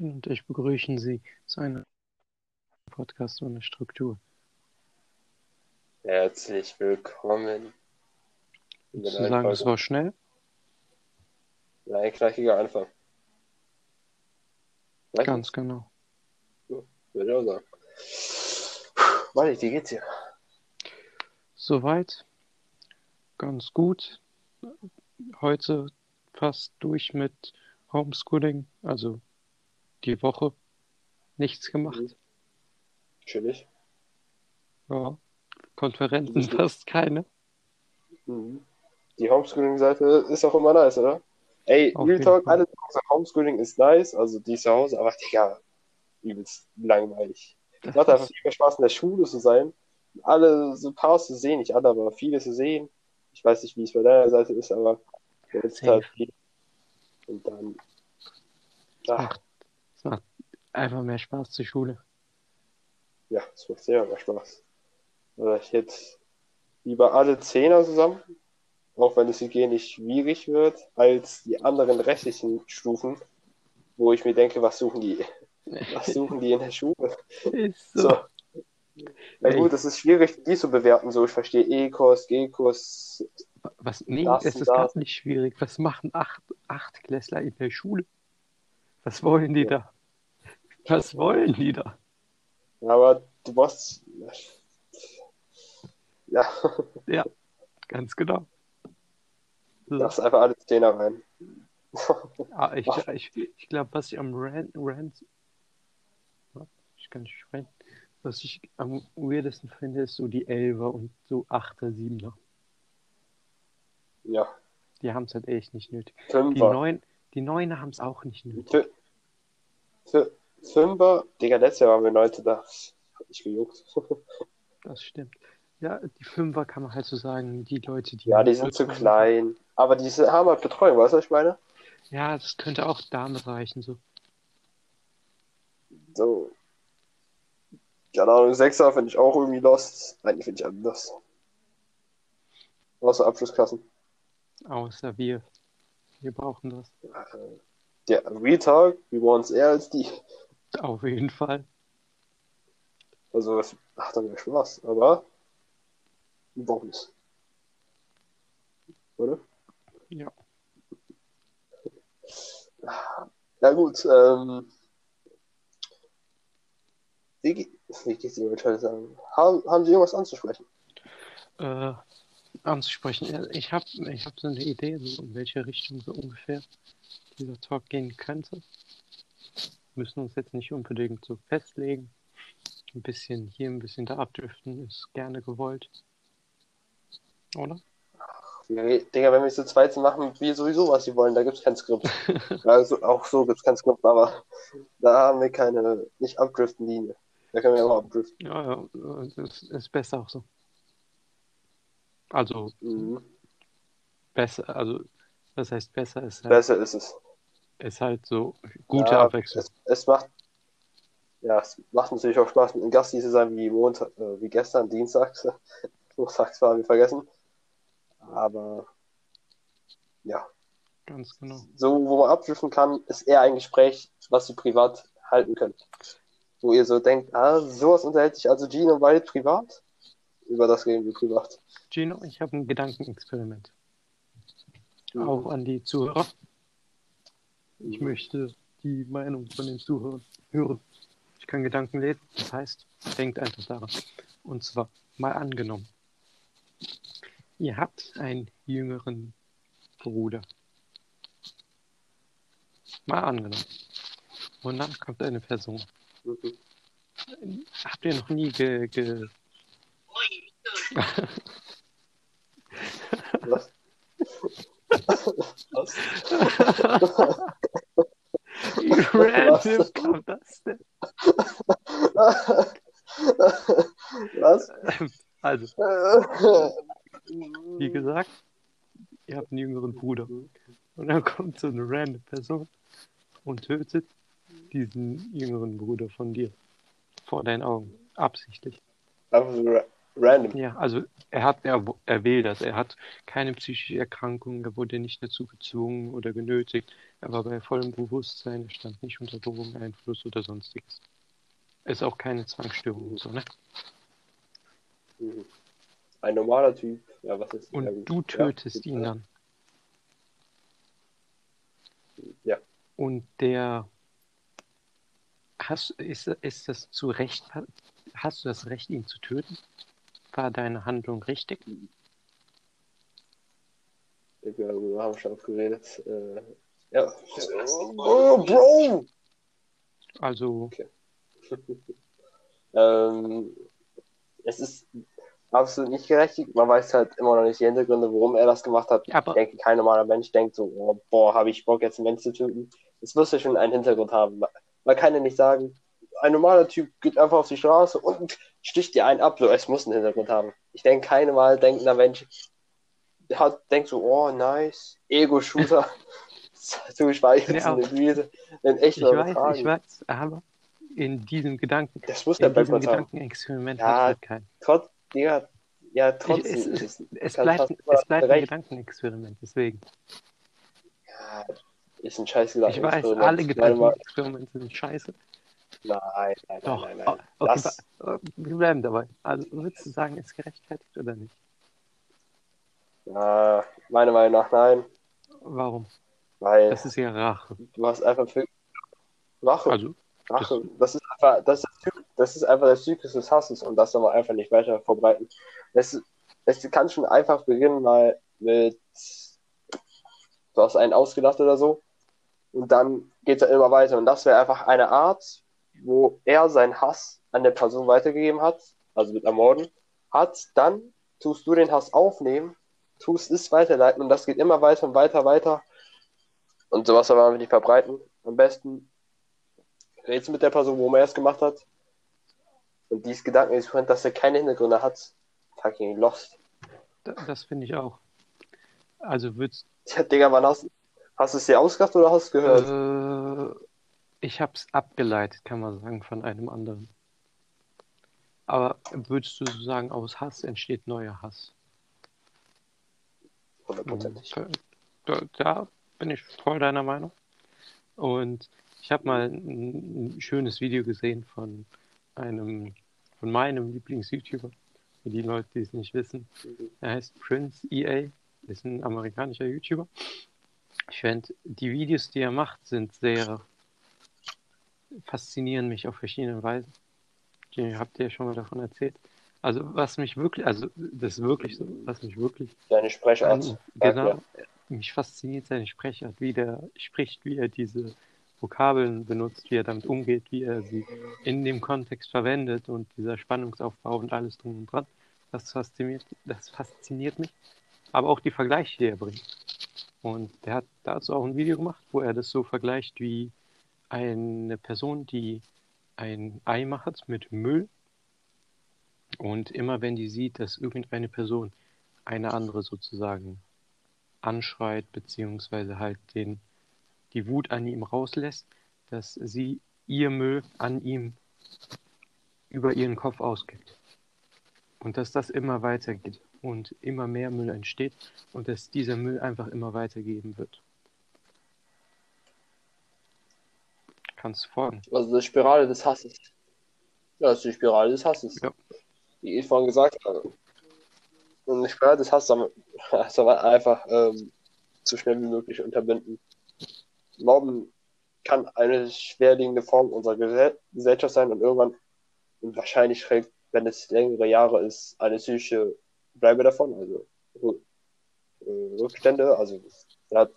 und ich begrüßen Sie zu einem Podcast ohne Struktur. Herzlich willkommen. Zu neuen sagen, Folge. war schnell? Ein knackiger Anfang. Weiß Ganz genau. nicht, Würde ich auch sagen. Mali, wie geht's dir? Soweit. Ganz gut. Heute fast durch mit Homeschooling, also die Woche nichts gemacht. Mhm. Chillig. Ja. Konferenzen Mhm. fast keine. Mhm. Die Homeschooling-Seite ist auch immer nice, oder? Ey, Auf Real Talk, Fall. alle sagen, Homeschooling ist nice, also die zu Hause, aber Digga, übelst langweilig. Es macht einfach viel mehr Spaß, in der Schule zu sein. Alle, so ein paar zu sehen, nicht alle, aber viele zu sehen. Ich weiß nicht, wie es bei deiner Seite ist, aber jetzt halt viel. Und dann, ach, macht einfach mehr Spaß zur Schule. ja, es macht sehr mehr Spaß. Oder ich hätte lieber alle Zehner zusammen, auch wenn es hygienisch schwierig wird, als die anderen restlichen Stufen, wo ich mir denke, was suchen die, was suchen die in der Schule? Ist So. so. Na gut, es ist schwierig, die zu bewerten. So, ich verstehe E-Kurs, G-Kurs. Was? Nee, Das es ist das. gar nicht schwierig. Was machen acht, Achtklässler in der Schule? Was wollen die da? Was wollen die da? Aber du brauchst. Ja, Ja, ganz genau. So. lass einfach alle Zehner rein. Ah, ich ich, ich glaube, was ich am Rant, Rant, ich kann nicht sprechen, was ich am weirdesten finde, ist so die Elfer und so Achter, Siebener. Ja, Die haben es halt echt nicht nötig. Die Fünfer. Neun, die Neuner haben es auch nicht nötig. Fü- Fü- Fünfer, Digga, letztes Jahr waren wir Neunte da. Hat mich gejuckt. Das stimmt. Ja, die Fünfer kann man halt so sagen, die Leute, die Ja, die sind zu klein. Aber die haben halt Betreuung, weißt du, was ich meine? Ja, das könnte auch damit reichen, so. So. Keine Ahnung, Sechser finde ich auch irgendwie lost. Nein, die finde ich lost. Außer Abschlussklassen. Außer wir. Wir brauchen das. Der Real Talk, wir wollen es eher als die. Auf jeden Fall. Also, es macht dann ja Spaß, aber brauchen es. Oder? Ja. Ja, gut. Ähm, wie, ge- wie geht's dir, wollte ich heute sagen? Haben, haben Sie irgendwas anzusprechen? äh, anzusprechen. Ich habe ich hab so eine Idee, so in welche Richtung so ungefähr dieser Talk gehen könnte. Müssen uns jetzt nicht unbedingt so festlegen. Ein bisschen hier, ein bisschen da abdriften ist gerne gewollt. Oder? Digga, wenn wir es zu zweit machen wir sowieso, was sie wollen. Da gibt es kein Skript. Also, auch so gibt es kein Skript, aber da haben wir keine, nicht abdriften Linie. Da können wir immer abdriften. Ja, ja, das ist besser auch so. Also Mhm. besser, also das heißt besser ist halt, Besser ist es. Ist halt so gute Ja, Abwechslung. Es, es macht, ja, es macht natürlich auch Spaß, einem Gast zu sein, wie Montag, äh, wie gestern, Dienstags. Montags waren wir vergessen. Aber ja, Ganz genau. so, wo man abdriften kann, ist eher ein Gespräch, was ihr privat halten könnt. Wo ihr so denkt, ah, sowas unterhält sich also Gino und Wyatt privat? Über das reden wir privat. Gino, ich habe ein Gedankenexperiment. Mhm. Auch an die Zuhörer. Ich möchte die Meinung von den Zuhörern hören. Ich kann Gedanken lesen, das heißt, denkt einfach daran. Und zwar, mal angenommen, ihr habt einen jüngeren Bruder. Mal angenommen. Und dann kommt eine Person. Mhm. Habt ihr noch nie ge, ge Was? Was? Wie random kam das denn? Was? Also, wie gesagt, ihr habt einen jüngeren Bruder. Und dann kommt so eine random Person und tötet diesen jüngeren Bruder von dir. Vor deinen Augen. Absichtlich. Aber so, ra- random. Ja, also er hat, er, er will das. Er hat keine psychische Erkrankung, er wurde nicht dazu gezwungen oder genötigt. Er war bei vollem Bewusstsein, stand nicht unter Drogeneinfluss oder sonstiges. Ist auch keine Zwangsstörung und so, ne? Ein normaler Typ. Ja, was ist Und du tötest ja, ihn dann. Ja. Und der hast ist, ist das zu Recht, hast du das Recht, ihn zu töten? War deine Handlung richtig? Ich glaube, wir haben schon aufgeredet. Äh, ja. Oh, Bro! Also, Okay. ähm, es ist absolut nicht gerechtigt. Man weiß halt immer noch nicht die Hintergründe, warum er das gemacht hat. aber Ich denke, kein normaler Mensch denkt so, oh, boah, habe ich Bock, jetzt einen Mensch zu töten. Es muss ja schon einen Hintergrund haben. Man kann ja nicht sagen, ein normaler Typ geht einfach auf die Straße und sticht dir einen ab. So, es muss einen Hintergrund haben. Ich denke, kein normal denkender Mensch hat, denkt so, oh, nice, Ego-Shooter. du schweigst Ja, in der Güte. In echt ich weiß, ich übertragen. weiß, aber in diesem Gedanken, Das muss der Background haben. Gedankenexperiment Ja, hat keinen. Trotz, Digga, ja, Ich, trotzdem es, ist es, es. es bleibt, es bleibt ein. Gedankenexperiment, deswegen. Ja, ist ein scheiß Ich weiß, Gedankenexperiment. alle Gedankenexperimente sind scheiße. Nein, nein, nein, Doch, nein, nein. oh, nein. okay, Das, äh, wir bleiben dabei. Also würdest du sagen, ist gerechtfertigt oder nicht? ja, meiner Meinung nach nein, Warum? Weil Das ist ja Rache. du hast einfach für Rache. Also, Rache. Das ist einfach, das ist, das ist einfach der Zyklus des Hasses und das soll man einfach nicht weiter verbreiten. Es, es kann schon einfach beginnen mal mit, du hast einen ausgelacht oder so und dann geht es immer weiter und das wäre einfach eine Art, wo er seinen Hass an der Person weitergegeben hat, also mit Ermorden, hat, dann tust du den Hass aufnehmen, tust es weiterleiten und das geht immer weiter und weiter, weiter und sowas soll man einfach nicht verbreiten. Am besten redest mit der Person, wo man es gemacht hat. Und dieses Gedankenexperiment, dass er keine Hintergründe hat, fucking lost. da- das finde ich auch. Also würdest Ja, Digga, wann hast, hast du es dir ausgedacht oder hast du es gehört? äh, ich habe es abgeleitet, kann man sagen, von einem anderen. Aber würdest du so sagen, aus Hass entsteht neuer Hass? Hundertprozentig. Da, da bin ich voll deiner Meinung. Und ich habe mal ein, ein schönes Video gesehen von einem, von meinem Lieblings-YouTuber. Für die Leute, die es nicht wissen. Er heißt Prince EA, ist ein amerikanischer YouTuber. Ich finde, die Videos, die er macht, sind sehr faszinieren mich auf verschiedene Weisen. Ich habt ihr ja schon mal davon erzählt. Also was mich wirklich, also das ist wirklich so, was mich wirklich Deine Sprechart. genau, mich fasziniert seine Sprechart, wie der spricht, wie er diese Vokabeln benutzt, wie er damit umgeht, wie er sie in dem Kontext verwendet und dieser Spannungsaufbau und alles drum und dran. Das fasziniert, das fasziniert mich. Aber auch die Vergleiche, die er bringt. Und der hat dazu auch ein Video gemacht, wo er das so vergleicht wie eine Person, die ein Ei macht mit Müll. Und immer wenn die sieht, dass irgendeine Person eine andere sozusagen anschreit, beziehungsweise halt den, die Wut an ihm rauslässt, dass sie ihr Müll an ihm über ihren Kopf ausgibt. Und dass das immer weitergeht und immer mehr Müll entsteht und dass dieser Müll einfach immer weitergeben wird. Kannst du folgen? Also die Spirale des Hasses. Ja, das ist die Spirale des Hasses. Ja. Wie ich vorhin gesagt habe. Und des Hasses soll man, soll man einfach ähm, so schnell wie möglich unterbinden. Mobben kann eine schwerliegende Form unserer Gesell Gesellschaft sein und irgendwann, und wahrscheinlich trägt, wenn es längere Jahre ist, eine psychische Bleibe davon, also äh, Rückstände. Also hat,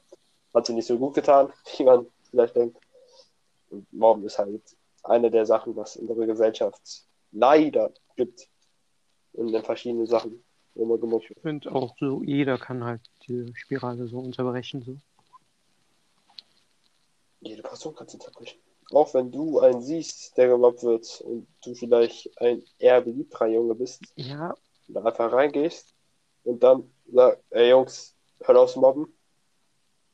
hat sie nicht so gut getan, wie man vielleicht denkt. Und Mobben ist halt eine der Sachen, was unsere Gesellschaft leider gibt. In den verschiedenen Sachen, gemobbt wird. Ich finde auch so, jeder kann halt die Spirale so unterbrechen. So. Jede Person kann es unterbrechen. Auch wenn du einen siehst, der gemobbt wird und du vielleicht ein eher beliebterer Junge bist, Ja, und da einfach reingehst und dann sagst, ey Jungs, hört auf zu mobben,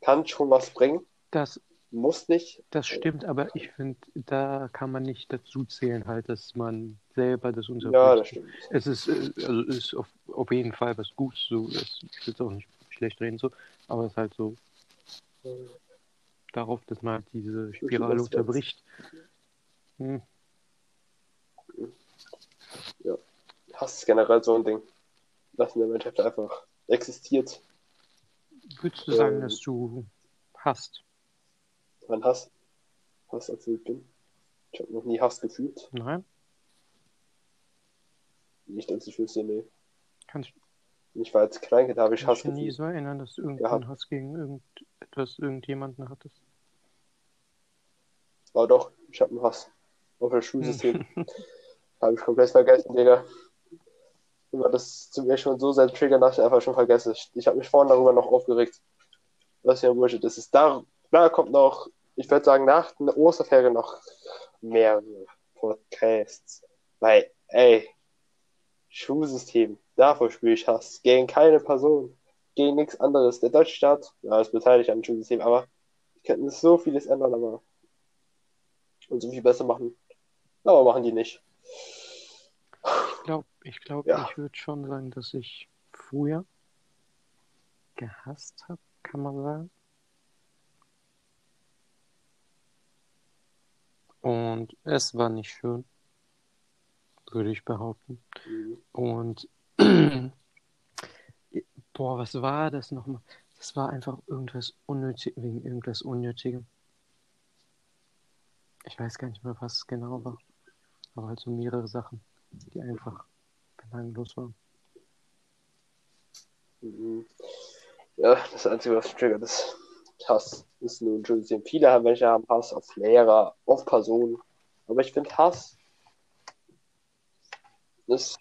kann schon was bringen. das, muss nicht. Das stimmt, aber ich finde, da kann man nicht dazu zählen, halt, dass man selber das unterbricht. Ja, das stimmt. Es ist, äh, also ist auf, auf jeden Fall was Gutes, so, das, ich will es auch nicht schlecht reden, so, aber es ist halt so darauf, dass man halt diese Spirale unterbricht. Hm. Hass ist generell so ein Ding, dass in der Menschheit einfach existiert. Würdest du sagen, Ähm. dass du hast? Mein Hass. Hass erfüllt bin. Ich habe noch nie Hass gefühlt. Nein? Nicht, dass ich wüsste, nee. Kannst Ich war als Kleinkind, habe ich du Hass dich nie gefühlt. so erinnern, dass du irgendeinen Ja. Hass gegen irgendetwas, irgendjemanden hattest? Aber doch, ich habe einen Hass auf das Schulsystem. habe ich komplett vergessen, Digga. Immer das zu mir schon so sehr triggern, dass ich einfach schon vergesse. Ich, ich habe mich vorhin darüber noch aufgeregt. Was ja Bullshit ist. ist da, da kommt noch, ich würde sagen, nach der Osterferien noch mehrere Podcasts. Weil, ey, Schulsystem, davor spüre ich Hass. Gegen keine Person, gegen nichts anderes. Der deutsche Staat, ja, ist beteiligt am Schulsystem, aber die könnten so vieles ändern, aber und so viel besser machen. Aber machen die nicht. Ich glaube, ich, glaub, Ja. ich würde schon sagen, dass ich früher gehasst habe, kann man sagen. Und es war nicht schön, würde ich behaupten. Mhm. Und boah, was war das nochmal? Das war einfach irgendwas unnötig, wegen irgendwas Unnötigem. Ich weiß gar nicht mehr, was es genau war. Aber halt so mehrere Sachen, die einfach belanglos waren. Mhm. Ja, das Einzige, was triggert, ist Hass. Ist nur ein Schulsystem. Viele haben welche haben Hass auf Lehrer, auf Personen. Aber ich finde Hass ist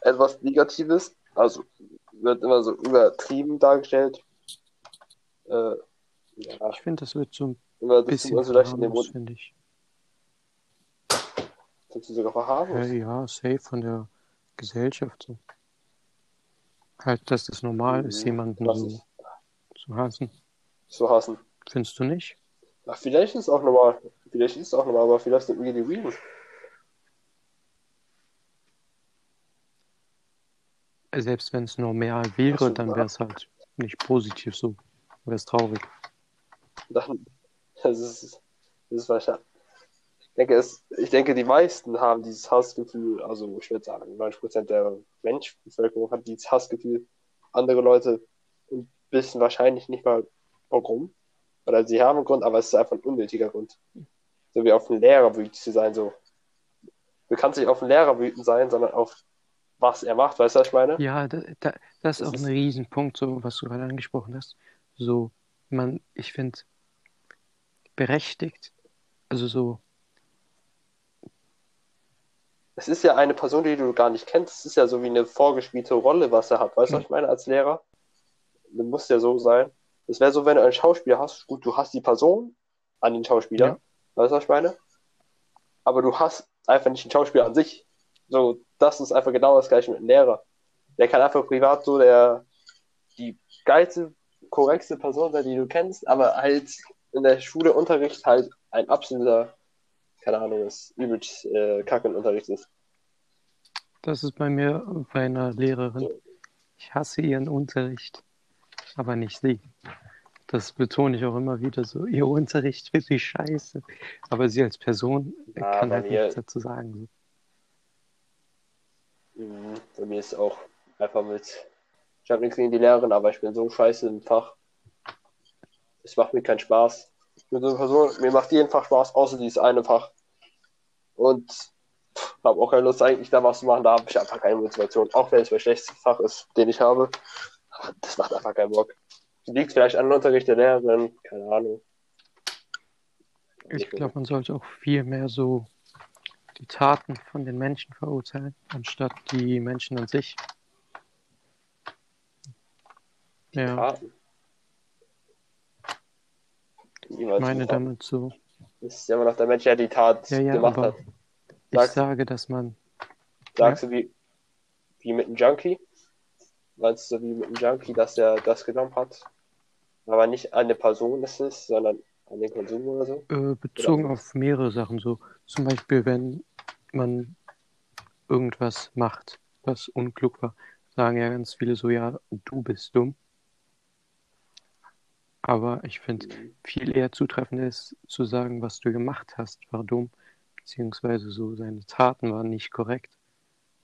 etwas Negatives. Also wird immer so übertrieben dargestellt. Äh, ja, Ich finde, das wird so ein das bisschen tut man so leicht in den harmlos, Mund. finde ich. Sind sie sogar verharmlos. Ja, ja, safe von der Gesellschaft so. Halt, dass das normal ist, Mhm. jemanden Was so ist zu hassen. Zu hassen. Findest du nicht? Ach, vielleicht ist es auch normal. Vielleicht ist es auch normal, aber vielleicht sind wir die Real. Selbst wenn es normal wäre, so, dann wäre es halt nicht positiv so. Wäre es traurig. Dann, das ist, das ist wahrscheinlich. Ich denke, es, ich denke, die meisten haben dieses Hassgefühl, also ich würde sagen, 90% der Menschbevölkerung hat dieses Hassgefühl. Andere Leute und wissen wahrscheinlich nicht mal warum. Oder sie haben einen Grund, aber es ist einfach ein unnötiger Grund. So wie auf einen Lehrer wütend zu sein, so. Du kannst nicht auf einen Lehrer wütend sein, sondern auf was er macht, weißt du, was ich meine? Ja, da, da, das ist Das auch ist- ein Riesenpunkt, so was du gerade angesprochen hast. So, man, ich finde, berechtigt, also so, Es ist ja eine Person, die du gar nicht kennst. Es ist ja so wie eine vorgespielte Rolle, was er hat. Weißt du, was ich meine, als Lehrer? Du musst ja so sein. Es wäre so, wenn du einen Schauspieler hast, gut, du hast die Person an den Schauspieler. Ja. Weißt du, was ich meine? Aber du hast einfach nicht den Schauspieler an sich. So, das ist einfach genau das gleiche mit einem Lehrer. Der kann einfach privat so der, die geilste, korrektste Person sein, die du kennst, aber halt in der Schule Unterricht halt ein absoluter, keine Ahnung, ist übelst äh, kacke im Unterricht ist. das ist bei mir bei einer Lehrerin. Ich hasse ihren Unterricht, aber nicht sie. Das betone ich auch immer wieder so. Ihr Unterricht wird sie scheiße. Aber sie als Person Ja, kann halt mir- nichts dazu sagen. Mhm, Bei mir ist auch einfach mit. Ich habe nichts gegen die Lehrerin, aber ich bin so scheiße im Fach. Es macht mir keinen Spaß. Ich bin so eine Person, mir macht jeden Fach Spaß, außer dieses eine Fach. Und habe auch keine Lust, eigentlich da was zu machen. Da habe ich einfach keine Motivation. Auch wenn es mein schlechtestes Fach ist, den ich habe. Das macht einfach keinen Bock. Liegt vielleicht an Unterricht der Lehrerin, keine Ahnung. Ich glaube, man sollte auch viel mehr so die Taten von den Menschen verurteilen, anstatt die Menschen an sich. Ja, Taten. ich meine die damit so. Es ist ja immer noch der Mensch, der die Tat Ja, ja, gemacht hat. ich Sag's. sage, dass man, Sagst du wie, wie mit einem Junkie? Meinst du wie mit einem Junkie, dass er das genommen hat? Aber nicht eine Person ist es, sondern an den Konsum oder so? Äh, bezogen Oder- auf mehrere Sachen. So zum Beispiel, wenn man irgendwas macht, was unklug war, sagen ja ganz viele so, ja, du bist dumm. Aber ich finde, viel eher zutreffend ist zu sagen, was du gemacht hast, war dumm, beziehungsweise so seine Taten waren nicht korrekt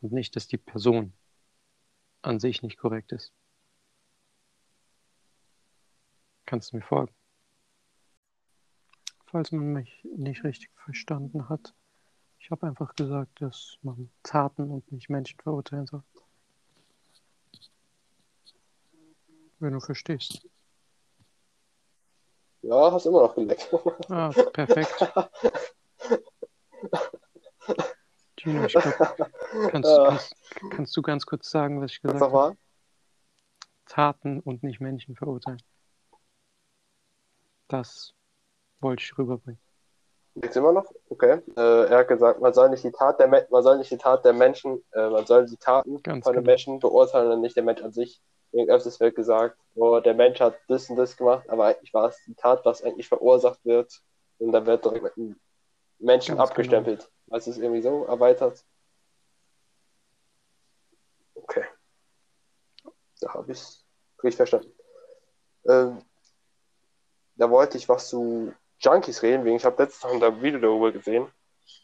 und nicht, dass die Person an sich nicht korrekt ist. Kannst du mir folgen? Falls man mich nicht richtig verstanden hat. Ich habe einfach gesagt, dass man Taten und nicht Menschen verurteilen soll. Wenn du verstehst. Ja, hast immer noch geleckt. Ah, perfekt. Gino, ich glaube, kannst, Ja. kannst, kannst du ganz kurz sagen, was ich gesagt Sag habe? Taten und nicht Menschen verurteilen. Das wollte ich rüberbringen. Geht's immer noch? Okay. Äh, er hat gesagt, man soll nicht die Tat der, Me man soll nicht die Tat der Menschen, äh, man soll die Taten Ganz von den genau. Menschen beurteilen und nicht der Mensch an sich. Öfters wird gesagt, oh, der Mensch hat das und das gemacht, aber eigentlich war es die Tat, was eigentlich verursacht wird. Und dann wird direkt mit einem Menschen Ganz abgestempelt. Weißt du, es irgendwie so erweitert? Okay. Da habe ich richtig verstanden. Ähm, da wollte ich was zu Junkies reden, wegen ich habe letztens noch ein Video darüber gesehen.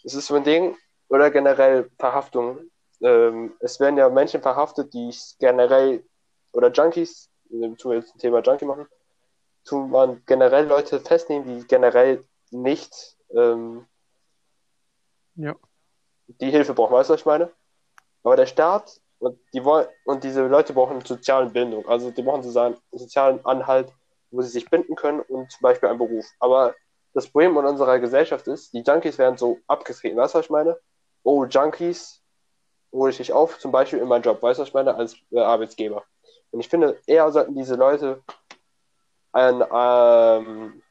Es ist so ein Ding, oder generell Verhaftungen. Ähm, es werden ja Menschen verhaftet, die generell, oder Junkies, wenn wir jetzt ein Thema Junkie machen, tun man generell Leute festnehmen, die generell nicht ähm, Ja, die Hilfe brauchen, weißt du, was ich meine? Aber der Staat und die und diese Leute brauchen soziale Bindung. Also die brauchen einen sozialen Anhalt, wo sie sich binden können und zum Beispiel einen Beruf. Aber das Problem in unserer Gesellschaft ist, die Junkies werden so abgetreten, weißt du, was ich meine? Oh, Junkies hole ich dich auf, zum Beispiel in meinen Job, weißt du, was ich meine, als äh, Arbeitsgeber. Und ich finde, eher sollten diese Leute ein, ähm,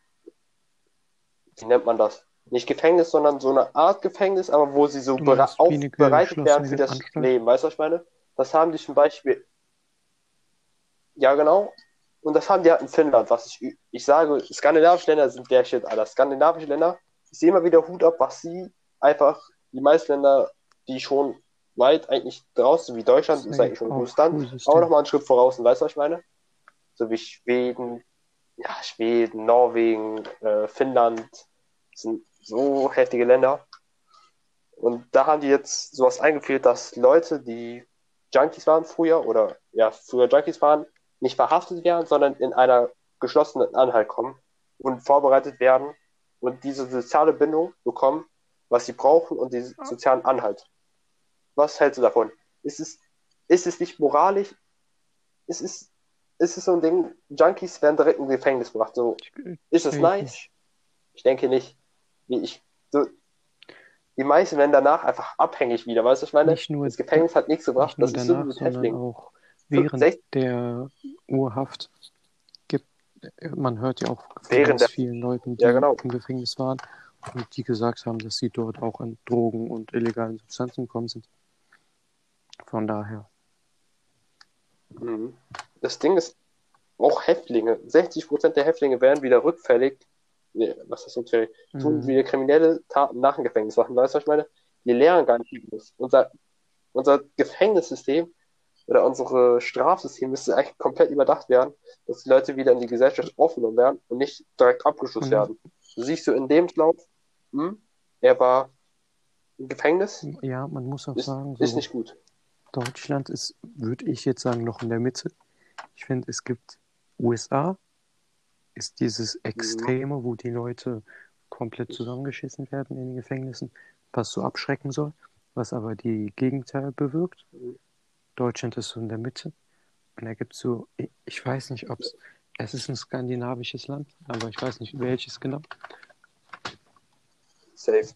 wie nennt man das? Nicht Gefängnis, sondern so eine Art Gefängnis, aber wo sie so bere aufbereitet werden für geschlossene das Anstalt? Leben. Weißt du, was ich meine? Das haben die zum Beispiel. Ja, genau. Und das haben die halt in Finnland, was ich, ich sage, skandinavische Länder sind der Shit, Alter. Skandinavische Länder, ich sehe immer wieder Hut ab, was sie einfach, die meisten Länder, die schon weit eigentlich draußen, wie Deutschland, ist Safe, eigentlich schon ein auch gutes Land, Schulsystem. aber nochmal einen Schritt voraus. Und weißt du, was ich meine? So wie Schweden, ja, Schweden, Norwegen, äh, Finnland, sind so heftige Länder. Und da haben die jetzt sowas eingeführt, dass Leute, die Junkies waren früher oder ja, früher Junkies waren, nicht verhaftet werden, sondern in einer geschlossenen Anhalt kommen und vorbereitet werden und diese soziale Bindung bekommen, was sie brauchen und diesen sozialen Anhalt. Was hältst du davon? Ist es, ist es nicht moralisch? Ist es, ist es so ein Ding, Junkies werden direkt ins Gefängnis gebracht? So, ist es nice? Ich denke nicht. Ich, so, die meisten werden danach einfach abhängig wieder, weißt du, ich meine? Nicht nur, Das Gefängnis hat nichts gebracht, nicht das ist so danach, sondern Häftlingen. auch während Sech- der Urhaft gibt. Man hört ja auch von vielen Leuten, die Ja, genau. im Gefängnis waren und die gesagt haben, dass sie dort auch an Drogen und illegalen Substanzen gekommen sind. Von daher. Mhm. Das Ding ist, auch Häftlinge, 60% der Häftlinge werden wieder rückfällig, nee, was ist tun Mhm. wieder kriminelle Taten nach dem Gefängnis machen, weißt du, was ich meine? Die lernen gar nicht übrigens. Unser, unser Gefängnissystem oder unsere Strafsystem müsste eigentlich komplett überdacht werden, dass die Leute wieder in die Gesellschaft aufgenommen werden und nicht direkt abgeschlossen Mhm. werden. Du siehst du in dem Lauf, hm, er war im Gefängnis, Ja, man muss auch ist, sagen, ist so nicht gut. Deutschland ist, würde ich jetzt sagen, noch in der Mitte. Ich finde, es gibt USA, ist dieses Extreme, wo die Leute komplett zusammengeschissen werden in den Gefängnissen, was so abschrecken soll, was aber die Gegenteil bewirkt. Mhm. Deutschland ist so in der Mitte. Und da gibt es so, ich- weiß nicht, ob es, es ist ein skandinavisches Land, aber ich weiß nicht welches genau. Safe.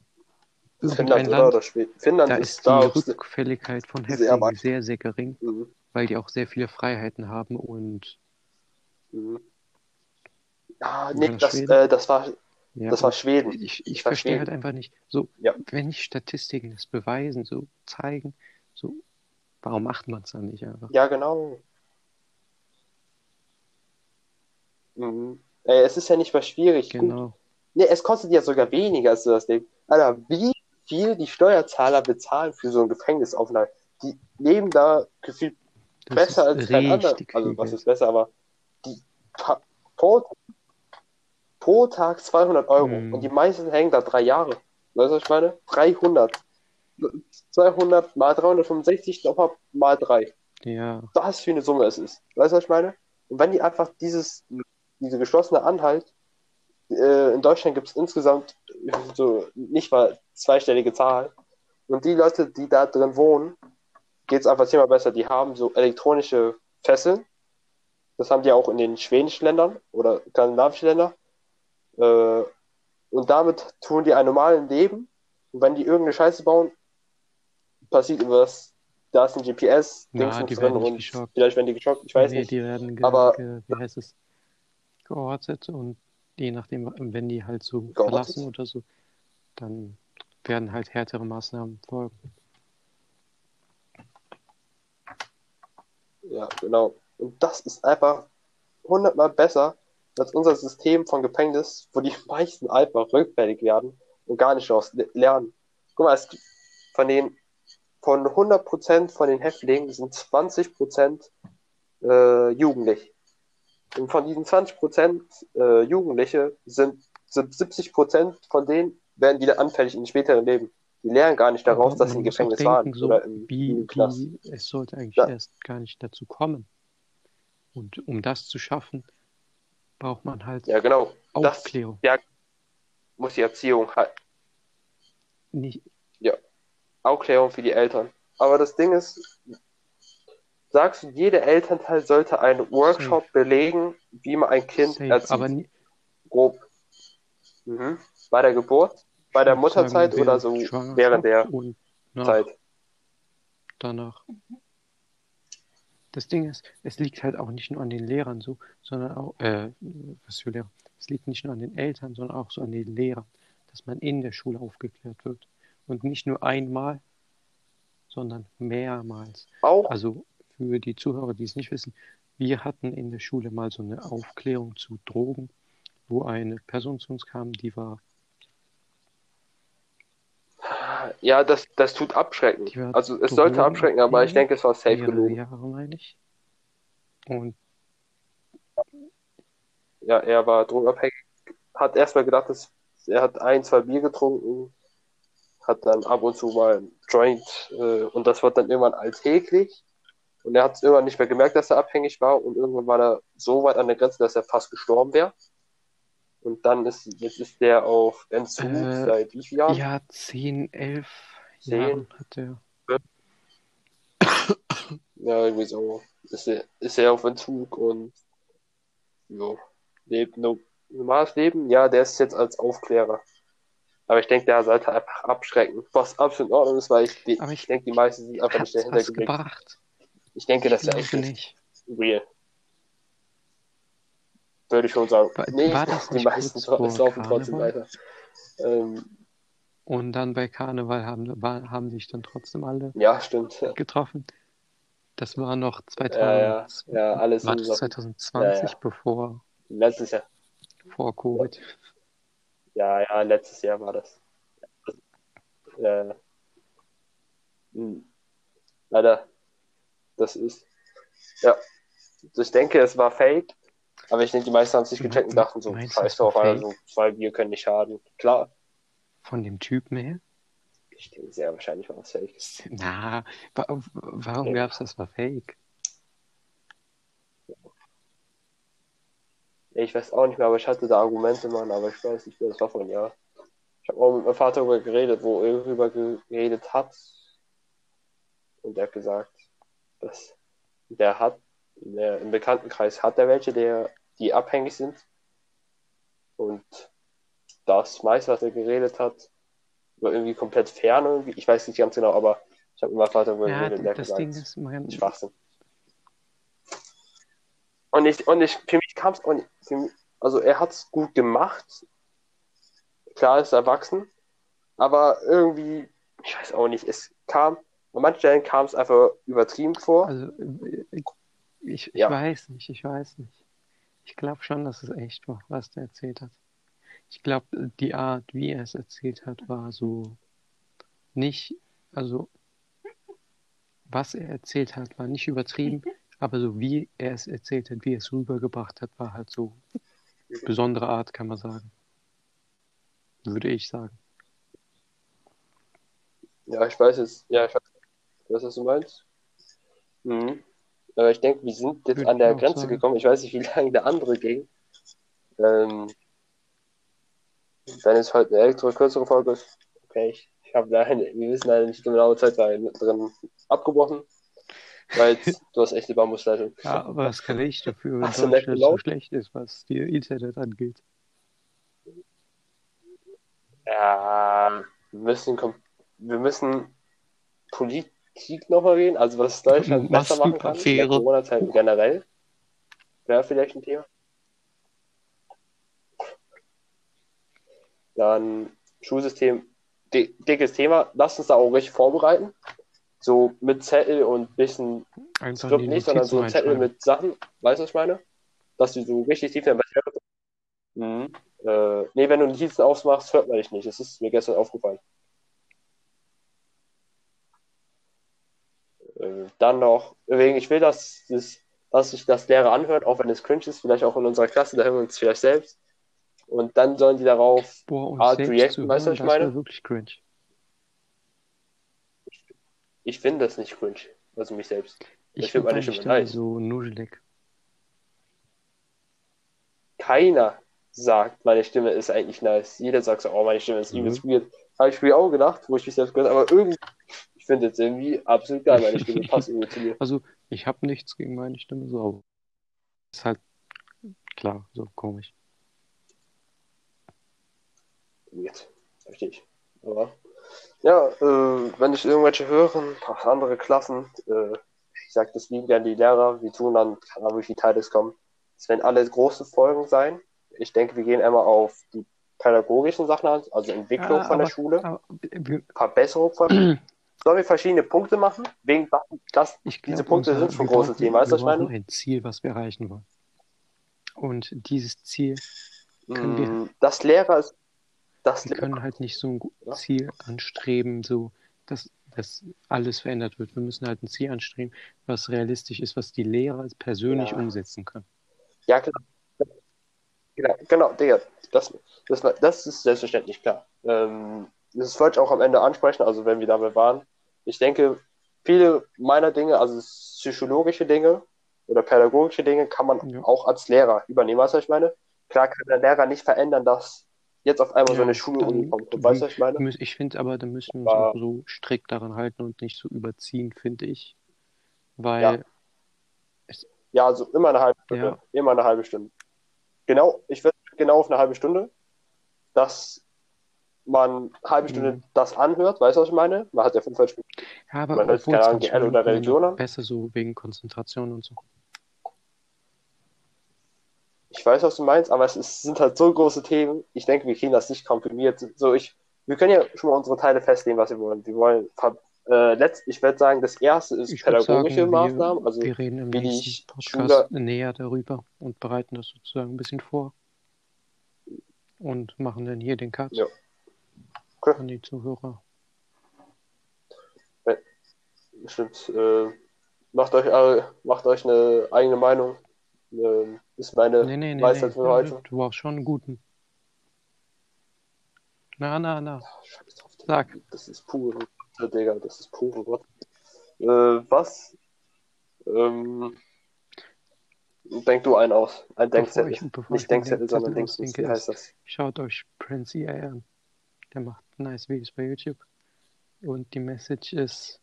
Finnland Land, oder Schweden. Finnland da ist ist die sehr, Rückfälligkeit von sehr Häftlingen weit. sehr, sehr gering, mhm. weil die auch sehr viele Freiheiten haben und Mhm. Ah, Nick, das, äh, das war, ja, das war Schweden. Ich, ich verstehe Schweden. halt einfach nicht, so, Ja. wenn nicht Statistiken das beweisen, so zeigen, so, warum macht man es dann nicht einfach? Ja, genau. Mhm. Ey, es ist ja nicht mal schwierig. Gut, Genau. Nee, es kostet ja sogar weniger als du das Leben. Alter, wie viel die Steuerzahler bezahlen für so ein Gefängnisaufenthalt? Die leben da gefühlt besser als kein anderer. Also, was ist besser, aber die pa- pro, Tag 200 Euro Hm. und die meisten hängen da drei Jahre. Weißt du, was ich meine? 300. 200 mal 365 nochmal mal 3. Ja, Was für eine Summe es ist. Weißt du, was ich meine? Und wenn die einfach dieses, diese geschlossene Anhalt, äh, in Deutschland gibt es insgesamt so nicht mal zweistellige Zahl. Und die Leute, die da drin wohnen, geht es einfach zehnmal besser. Die haben so elektronische Fesseln. Das haben die auch in den schwedischen Ländern oder skandinavischen Ländern. Äh, und damit tun die ein normales Leben. Und wenn die irgendeine Scheiße bauen, passiert irgendwas. Da ist ein GPS, Ja, Dingsens die drin werden nicht geschockt. vielleicht werden die geschockt, ich weiß nee, nicht. die werden ge Aber- ge wie heißt es, geortet und je nachdem, wenn die halt so Geortet? verlassen oder so, dann werden halt härtere Maßnahmen folgen. Ja, genau. Und das ist einfach hundertmal besser als unser System von Gefängnis, wo die meisten einfach rückfällig werden und gar nicht daraus le- lernen. Guck mal, es gibt von den von 100% von den Häftlingen sind 20% äh, jugendlich. Und von diesen 20% äh, Jugendliche sind, sind 70% von denen werden wieder anfällig im späteren Leben. Die lernen gar nicht daraus, dass sie im Gefängnis denken, waren so oder im, wie, im Knast. wie, es sollte eigentlich Ja. erst gar nicht dazu kommen. Und um das zu schaffen, braucht man halt Ja, genau. Das Aufklärung. muss die Erziehung halt Nicht, Aufklärung für die Eltern. Aber das Ding ist, sagst du, jeder Elternteil sollte einen Workshop belegen, wie man ein Kind safe, erzieht. aber Grob. Mhm. Bei der Geburt, bei der Mutterzeit oder so während der und Zeit. danach. Das Ding ist, es liegt halt auch nicht nur an den Lehrern so, sondern auch, äh, was für Lehrer? Es liegt nicht nur an den Eltern, sondern auch so an den Lehrern, dass man in der Schule aufgeklärt wird. Und nicht nur einmal, sondern mehrmals. Auch, Also für die Zuhörer, die es nicht wissen, wir hatten in der Schule mal so eine Aufklärung zu Drogen, wo eine Person zu uns kam, die war, ja, das, das tut abschrecken. Also es sollte abschrecken, aber ich denke, es war safe genug. Jahre, meine ich. Und Ja, er war drogenabhängig. Hat erstmal gedacht, dass er hat ein, zwei Bier getrunken, hat dann ab und zu mal ein Joint äh, und das wird dann irgendwann alltäglich. Und er hat es irgendwann nicht mehr gemerkt, dass er abhängig war und irgendwann war er so weit an der Grenze, dass er fast gestorben wäre. Und dann ist, jetzt ist der auf Entzug Äh, seit wie vielen Jahren? ja, 10, 11 Zehn. Jahren hat er. Ja, irgendwie so. Ist er, ist er auf Entzug und jo, lebt no, normales Leben. Ja, der ist jetzt als Aufklärer. Aber ich denke, der sollte einfach abschrecken. Was absolut in Ordnung ist, weil ich, ich, ich- denke, die meisten sind einfach nicht dahinter gebracht? Ich denke, das Ich ist echt glaube nicht nicht. real. Würde ich schon sagen. War- nee, war das die meisten laufen trotzdem weiter. Ähm, Und dann bei Karneval haben, war, haben sich dann trotzdem alle ja, stimmt. Ja, getroffen. Das war noch 2000, ja, ja, alles war sind das so. 2020, Ja, ja. bevor Letztes Jahr. vor Covid. Ja, ja, letztes Jahr war das. Äh, hm. leider, das ist, ja, ich denke, es war fake, aber ich denke, die meisten haben es nicht gecheckt und dachten so, scheiß es drauf, Alter, fake? so zwei Bier können nicht schaden. Klar, Von dem Typen her? ich denke, sehr wahrscheinlich war es fake. Na, wa warum Ja. gab's das war fake? Ich weiß auch nicht mehr, aber ich hatte da Argumente, Mann, aber ich weiß nicht mehr, das war einem Jahr. Ich habe auch mit meinem Vater darüber geredet, wo er darüber geredet hat. Und er hat gesagt, dass der hat, der, im Bekanntenkreis hat er welche, der, die abhängig sind. Und das meiste, was er geredet hat, war irgendwie komplett fern irgendwie. Ich weiß nicht ganz genau, aber ich habe meinem Vater darüber Ja, geredet, der hat das gesagt, Ding ist, man, Schwachsinn. Und ich, und ich, für mich kam es auch nicht, mich, also er hat es gut gemacht. Klar ist er erwachsen, aber irgendwie, ich weiß auch nicht, es kam, an manchen Stellen kam es einfach übertrieben vor. also ich, ich Ja. weiß nicht, ich weiß nicht. Ich glaube schon, dass es echt war, was der erzählt hat. Ich glaube, die Art, wie er es erzählt hat, war so nicht, also was er erzählt hat, war nicht übertrieben, aber so wie er es erzählt hat, wie er es rübergebracht hat, war halt so besondere Art, kann man sagen. Würde ich sagen. Ja, ich weiß jetzt, ja, ich weiß, weiß was du meinst. Mhm. Aber ich denke, wir sind jetzt Würde an der Grenze sagen. gekommen. Ich weiß nicht, wie lange der andere ging. Ähm, wenn es heute eine ältere, kürzere Folge ist, okay, ich, ich habe leider, wir wissen leider nicht die genaue Zeit, drin abgebrochen. Weil jetzt- du hast echt eine Bambusleitung. Ja, aber was kann ich dafür, wenn Deutschland so schlecht ist, was die Internet angeht? Ja, wir müssen, wir müssen Politik nochmal reden, also was Deutschland besser machen kann. in der Maskenaffäre. Corona-Zeit generell. Wäre vielleicht ein Thema. Dann Schulsystem, di dickes Thema. Lass uns da auch richtig vorbereiten. So mit Zettel und bisschen Einfach Skript nicht, sondern so ein Zettel mit Sachen. Weißt du, was ich meine? Dass du so richtig tief in der Materie mhm. äh, Nee, wenn du Notizen aufmachst, hört man dich nicht. Das ist mir gestern aufgefallen. Äh, dann noch, wegen, ich will, dass, das, dass sich das Lehrer anhört, auch wenn es cringe ist, vielleicht auch in unserer Klasse, da hören wir uns vielleicht selbst. Und dann sollen die darauf Boah, Art reacten, weißt du, was ich das meine? wäre wirklich cringe. Ich finde das nicht cringe, also mich selbst. Ich, Ich find finde meine Stimme nice. so nuschelig. Keiner sagt, meine Stimme ist eigentlich nice. Jeder sagt so, oh, meine Stimme ist Mhm. übelst weird. Habe ich mir auch gedacht, wo ich mich selbst gehört habe, aber irgendwie, ich finde jetzt irgendwie absolut geil, meine Stimme passt irgendwie zu mir. Also, ich habe nichts gegen meine Stimme, so, aber ist halt klar, so komisch. Weird. Verstehe ich. Aber, ja, äh, wenn ich irgendwelche hören, auch andere Klassen, äh, ich sage das lieben gerne die Lehrer, wir tun dann, keine Ahnung, wie viele Teile es kommen. Es werden alle große Folgen sein. Ich denke, wir gehen einmal auf die pädagogischen Sachen an, also Entwicklung Ja, von der aber- Schule, Aber Verbesserung von. Sollen wir verschiedene Punkte machen? Wegen das, ich Diese glaub, Punkte unser- sind schon wir große brauchen- Themen, weißt du, wir was ich meine? ein Ziel, was wir erreichen wollen. Und dieses Ziel, Können wir- Mm, das Lehrer ist. Das wir Lehrer, können halt nicht so ein Ja. Ziel anstreben, so dass, dass alles verändert wird. Wir müssen halt ein Ziel anstreben, was realistisch ist, was die Lehrer persönlich Ja. umsetzen können. ja, klar. Genau, genau, Digga, das, das, das ist selbstverständlich klar. Ähm, das wollte ich auch am Ende ansprechen, also wenn wir dabei waren. Ich denke, viele meiner Dinge, also psychologische Dinge oder pädagogische Dinge, kann man Ja. auch als Lehrer übernehmen, weißt du, was ich meine? Klar kann der Lehrer nicht verändern, dass jetzt auf einmal so Ja, eine Schule dann- Uni kommt. Weißt du, was ich meine? Ich finde aber, da müssen wir uns Aber- auch so strikt daran halten und nicht so überziehen, finde ich. Weil Ja. Ja, also immer eine halbe Stunde. Immer eine halbe Stunde. Genau, ich würde genau auf eine halbe Stunde, dass man eine halbe Stunde Mhm. das anhört, weißt du, was ich meine? Man hat ja 45 Minuten. Ja, aber Man hört, keine Ahnung, GL oder Religion an. besser so wegen Konzentration und so. Ich weiß, was du meinst, aber es ist, sind halt so große Themen. Ich denke, wir kriegen das nicht komprimiert. So, ich, wir können ja schon mal unsere Teile festlegen, was wir wollen. Wir wollen, äh, letzt, ich würde sagen, das erste ist Ich pädagogische sagen, Maßnahmen. Wir, Also, wir reden im nächsten Schüler- Podcast näher darüber und bereiten das sozusagen ein bisschen vor. Und machen dann hier den Cut Ja. Okay. an die Zuhörer. Stimmt. Äh, macht euch eure, macht euch eine eigene Meinung. Ähm, ist meine Nee, nee, nee, Weisheit für heute. Du brauchst schon einen guten. Na, na, na. Scheiß drauf. Sag. Das ist pure Gott, Digga. Das ist pure Gott. Äh, was? Ähm, denk du einen aus. Ein Denkzettel. ich, Nicht Denkzettel, sondern Zettel Dingsbums. ausdenke, Wie heißt das? Schaut euch Prince EA an. Der macht nice Videos bei YouTube. Und die Message ist.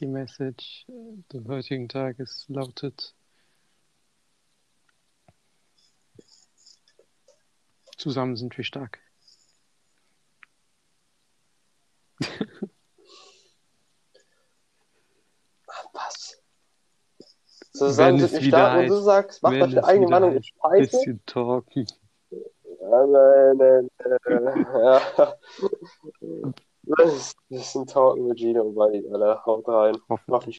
Die Message äh, des heutigen Tages lautet: Zusammen sind wir stark. Was? Zusammen Wenn sind wir stark und du heißt- sagst, macht wenn euch eine es eigene Meinung, heißt, scheiße. Bisschen talken. Ja, nein, nein, nein, ja. Das ist ein Talken mit Gino und